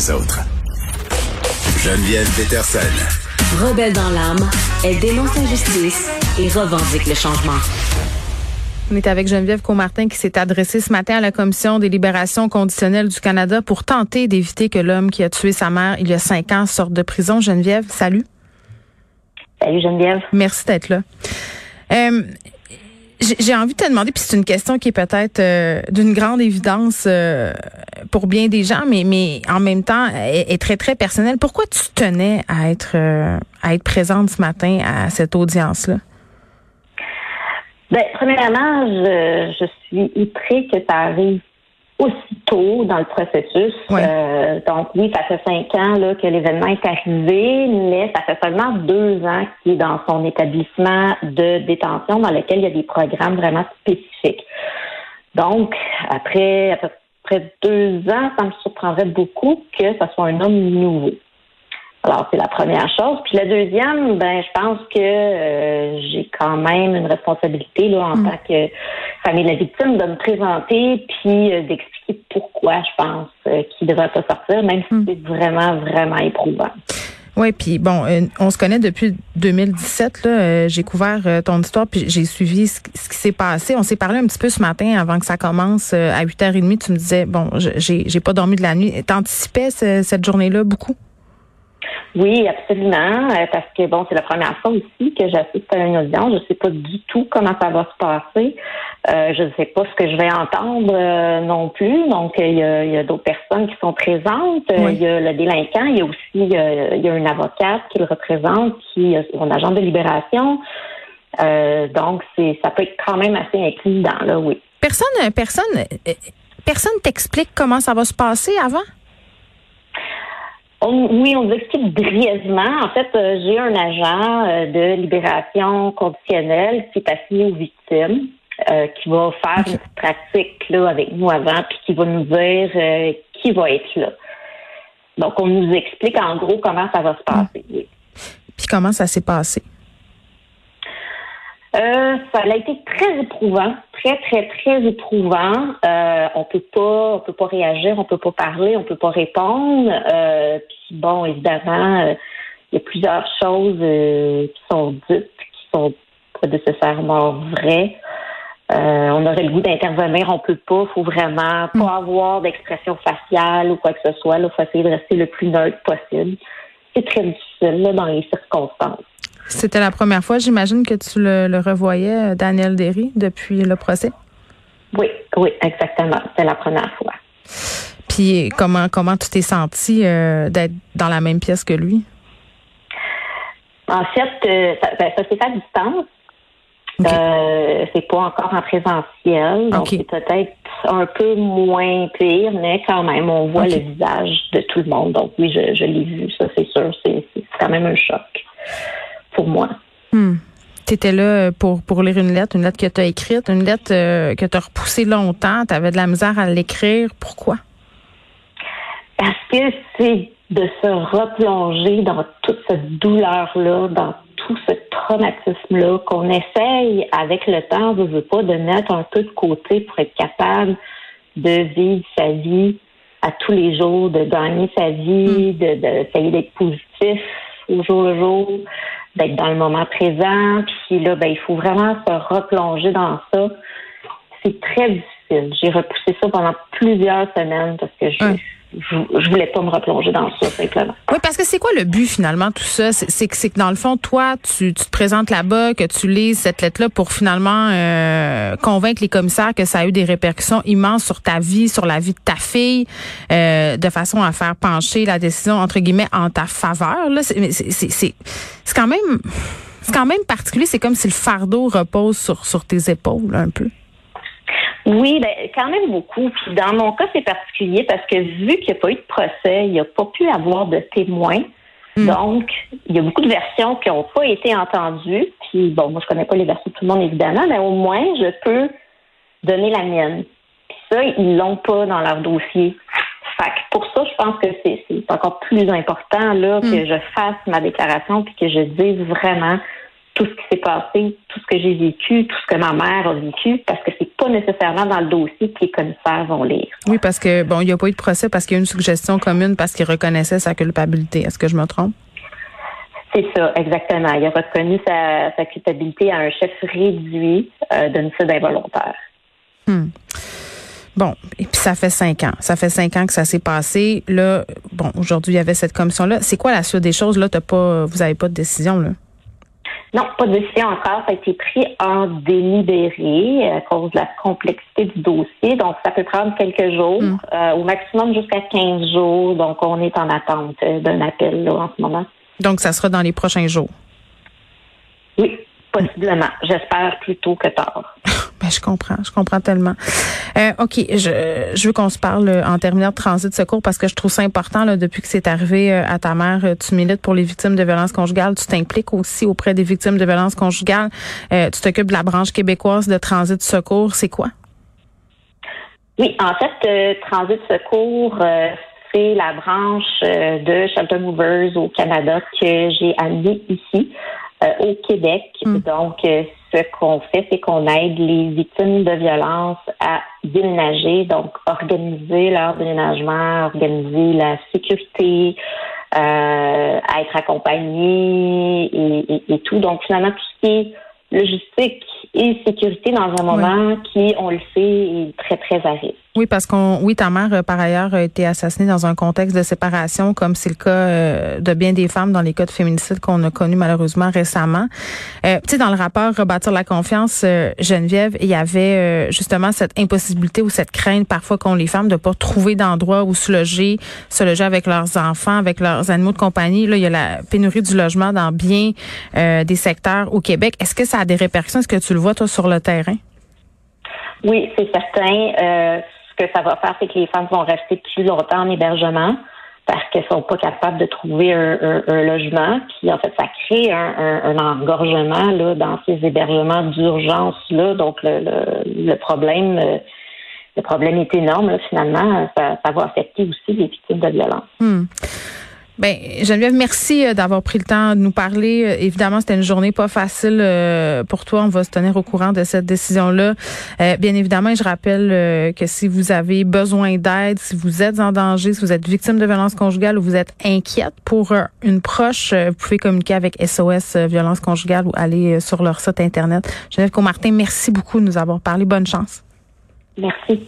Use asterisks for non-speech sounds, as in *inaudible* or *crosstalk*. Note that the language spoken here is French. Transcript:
les autres. Geneviève Peterson. Rebelle dans l'âme, elle dénonce l'injustice et revendique le changement. On est avec Geneviève Comartin qui s'est adressée ce matin à la Commission des libérations conditionnelles du Canada pour tenter d'éviter que l'homme qui a tué sa mère il y a cinq ans sorte de prison. Geneviève, salut. Salut Geneviève. Merci d'être là. Euh, j'ai envie de te demander, puis c'est une question qui est peut-être euh, d'une grande évidence euh, pour bien des gens, mais, mais en même temps est, très, très personnelle. Pourquoi tu tenais à être, à être présente ce matin à cette audience-là? Ben, premièrement, je, je suis outrée que ça arrive aussitôt dans le processus. Euh, donc oui, ça fait cinq ans là, que l'événement est arrivé, mais ça fait seulement deux ans qu'il est dans son établissement de détention dans lequel il y a des programmes vraiment spécifiques. Donc, après à peu près deux ans, ça me surprendrait beaucoup que ce soit un homme nouveau. Alors, c'est la première chose. Puis la deuxième, ben, je pense que euh, j'ai quand même une responsabilité là, en mm. tant que famille de la victime de me présenter puis euh, d'expliquer pourquoi je pense euh, qu'il ne devrait pas sortir, même si mm. c'est vraiment, vraiment éprouvant. Oui, puis bon, on se connaît depuis 2017. Là, j'ai couvert ton histoire, puis j'ai suivi ce, qui s'est passé. On s'est parlé un petit peu ce matin avant que ça commence à 8h30. Tu me disais, bon, j'ai, j'ai pas dormi de la nuit. T'anticipais cette journée-là beaucoup? Oui, absolument, euh, parce que bon, c'est la première fois aussi que j'assiste à une audience. Je ne sais pas du tout comment ça va se passer. Euh, je ne sais pas ce que je vais entendre euh, non plus. Donc, il y a, d'autres personnes qui sont présentes. Il y a le délinquant. Il y a aussi il y a, une avocate qui le représente, qui est son agent de libération. donc, c'est ça peut être quand même assez inquiétant, là, oui. Personne, personne, personne t'explique comment ça va se passer avant? Oui, on vous explique brièvement. En fait, euh, j'ai un agent euh, de libération conditionnelle qui est assigné aux victimes, euh, qui va faire une pratique là avec nous avant, puis qui va nous dire qui va être là. Donc, on nous explique en gros comment ça va se passer. Puis comment ça s'est passé? Euh, ça a été très éprouvant, très très très éprouvant. Euh, on peut pas, on peut pas réagir, on peut pas parler, on peut pas répondre. Euh, puis bon, évidemment, euh, il y a plusieurs choses qui sont dites, qui sont pas nécessairement vraies. on aurait le goût d'intervenir, on peut pas. Faut vraiment pas hmm. avoir d'expression faciale ou quoi que ce soit. Il faut essayer de rester le plus neutre possible. C'est très difficile là, dans les circonstances. C'était la première fois, j'imagine, que tu le, revoyais, euh, Daniel Derry, depuis le procès? Oui, oui, exactement. C'était la première fois. Puis comment comment tu t'es senti euh, d'être dans la même pièce que lui? En fait, euh, ben, ça, fait à distance. c'est pas encore en présentiel, donc c'est peut-être un peu moins pire, mais quand même, on voit le visage de tout le monde. Donc oui, je, je l'ai vu, ça c'est sûr, c'est quand même un choc pour moi. Hmm. Tu étais là pour, pour lire une lettre, une lettre que tu as écrite, une lettre euh, que tu as repoussée longtemps, tu avais de la misère à l'écrire. Pourquoi? Parce que c'est de se replonger dans toute cette douleur-là, dans tout ce traumatisme-là, qu'on essaye avec le temps, je veux pas, de mettre un peu de côté pour être capable de vivre sa vie à tous les jours, de gagner sa vie, hmm. de d'essayer d'être positif au jour le jour d'être dans le moment présent. Puis là, ben, il faut vraiment se replonger dans ça. C'est très difficile. J'ai repoussé ça pendant plusieurs semaines parce que je, je, voulais pas me replonger dans ça, simplement. Oui, parce que c'est quoi le but finalement tout ça? C'est que, dans le fond, toi, tu, tu te présentes là-bas, que tu lises cette lettre-là pour finalement euh, convaincre les commissaires que ça a eu des répercussions immenses sur ta vie, sur la vie de ta fille, euh, de façon à faire pencher la décision, entre guillemets, en ta faveur. C'est, quand même... C'est quand même particulier, c'est comme si le fardeau repose sur, sur tes épaules un peu. Oui, ben, quand même beaucoup. Puis dans mon cas, c'est particulier parce que vu qu'il n'y a pas eu de procès, il n'y a pas pu avoir de témoins. Hmm. Donc, il y a beaucoup de versions qui n'ont pas été entendues. Puis bon, moi, je connais pas les versions de tout le monde, évidemment, mais au moins, je peux donner la mienne. Puis ça, ils l'ont pas dans leur dossier. Fait pour ça, je pense que c'est encore plus important là que hmm. je fasse ma déclaration puis que je dise vraiment tout ce qui s'est passé, tout ce que j'ai vécu, tout ce que ma mère a vécu, parce que c'est pas nécessairement dans le dossier que les commissaires vont lire. Oui, parce que bon, il n'y a pas eu de procès parce qu'il y a une suggestion commune parce qu'il reconnaissait sa culpabilité. Est-ce que je me trompe? C'est ça, exactement. Il a reconnu sa, culpabilité à un chef réduit euh, d'homicide involontaire. Hmm. Bon, et puis ça fait cinq ans. Ça fait cinq ans que ça s'est passé. Là, bon, aujourd'hui, il y avait cette commission-là. C'est quoi la suite des choses? Là, t'as pas, vous n'avez pas de décision, là? Non, pas de décision encore. Ça a été pris en délibéré à cause de la complexité du dossier. Donc, ça peut prendre quelques jours, hmm. euh, au maximum jusqu'à 15 jours. Donc, on est en attente euh, d'un appel là, en ce moment. Donc, ça sera dans les prochains jours? Oui, possiblement. J'espère plus tôt que tard. *laughs* Je comprends, je comprends tellement. Euh, OK, je, je veux qu'on se parle euh, en terminant de transit de secours parce que je trouve ça important là, depuis que c'est arrivé euh, à ta mère. Tu milites pour les victimes de violences conjugales. Tu t'impliques aussi auprès des victimes de violences conjugales. tu t'occupes de la branche québécoise de transit de secours. C'est quoi? Oui, en fait, transit de secours, c'est la branche de Shelter Movers au Canada que j'ai amenée ici. Au Québec. Hmm. Donc, ce qu'on fait, c'est qu'on aide les victimes de violence à déménager, donc organiser leur déménagement, organiser la sécurité, euh, à être accompagnés et, et, tout. Donc finalement, tout ce qui est logistique et sécurité dans un moment qui, on le sait, est très, très à risque. Oui, parce qu'on, oui, ta mère, euh, par ailleurs, a été assassinée dans un contexte de séparation, comme c'est le cas euh, de bien des femmes dans les cas de féminicide qu'on a connus malheureusement récemment. Euh, tu sais, dans le rapport Rebâtir la confiance, Geneviève, il y avait justement cette impossibilité ou cette crainte parfois qu'ont les femmes de pas trouver d'endroit où se loger, se loger avec leurs enfants, avec leurs animaux de compagnie. Là, il y a la pénurie du logement dans bien des secteurs au Québec. Est-ce que ça a des répercussions? Est-ce que tu le vois, toi, sur le terrain? Oui, c'est certain que ça va faire, c'est que les femmes vont rester plus longtemps en hébergement parce qu'elles sont pas capables de trouver un, logement. Puis en fait, ça crée un, engorgement là dans ces hébergements d'urgence là. Donc le, problème, euh, le problème est énorme finalement. Ça, va affecter aussi les victimes de violence. Hmm. Ben Geneviève, merci euh, d'avoir pris le temps de nous parler. Euh, évidemment, c'était une journée pas facile euh, pour toi. On va se tenir au courant de cette décision-là. Bien évidemment, je rappelle que si vous avez besoin d'aide, si vous êtes en danger, si vous êtes victime de violence conjugale ou vous êtes inquiète pour une proche, vous pouvez communiquer avec SOS Violence conjugale ou aller sur leur site internet. Geneviève Comartin, merci beaucoup de nous avoir parlé. Bonne chance. Merci.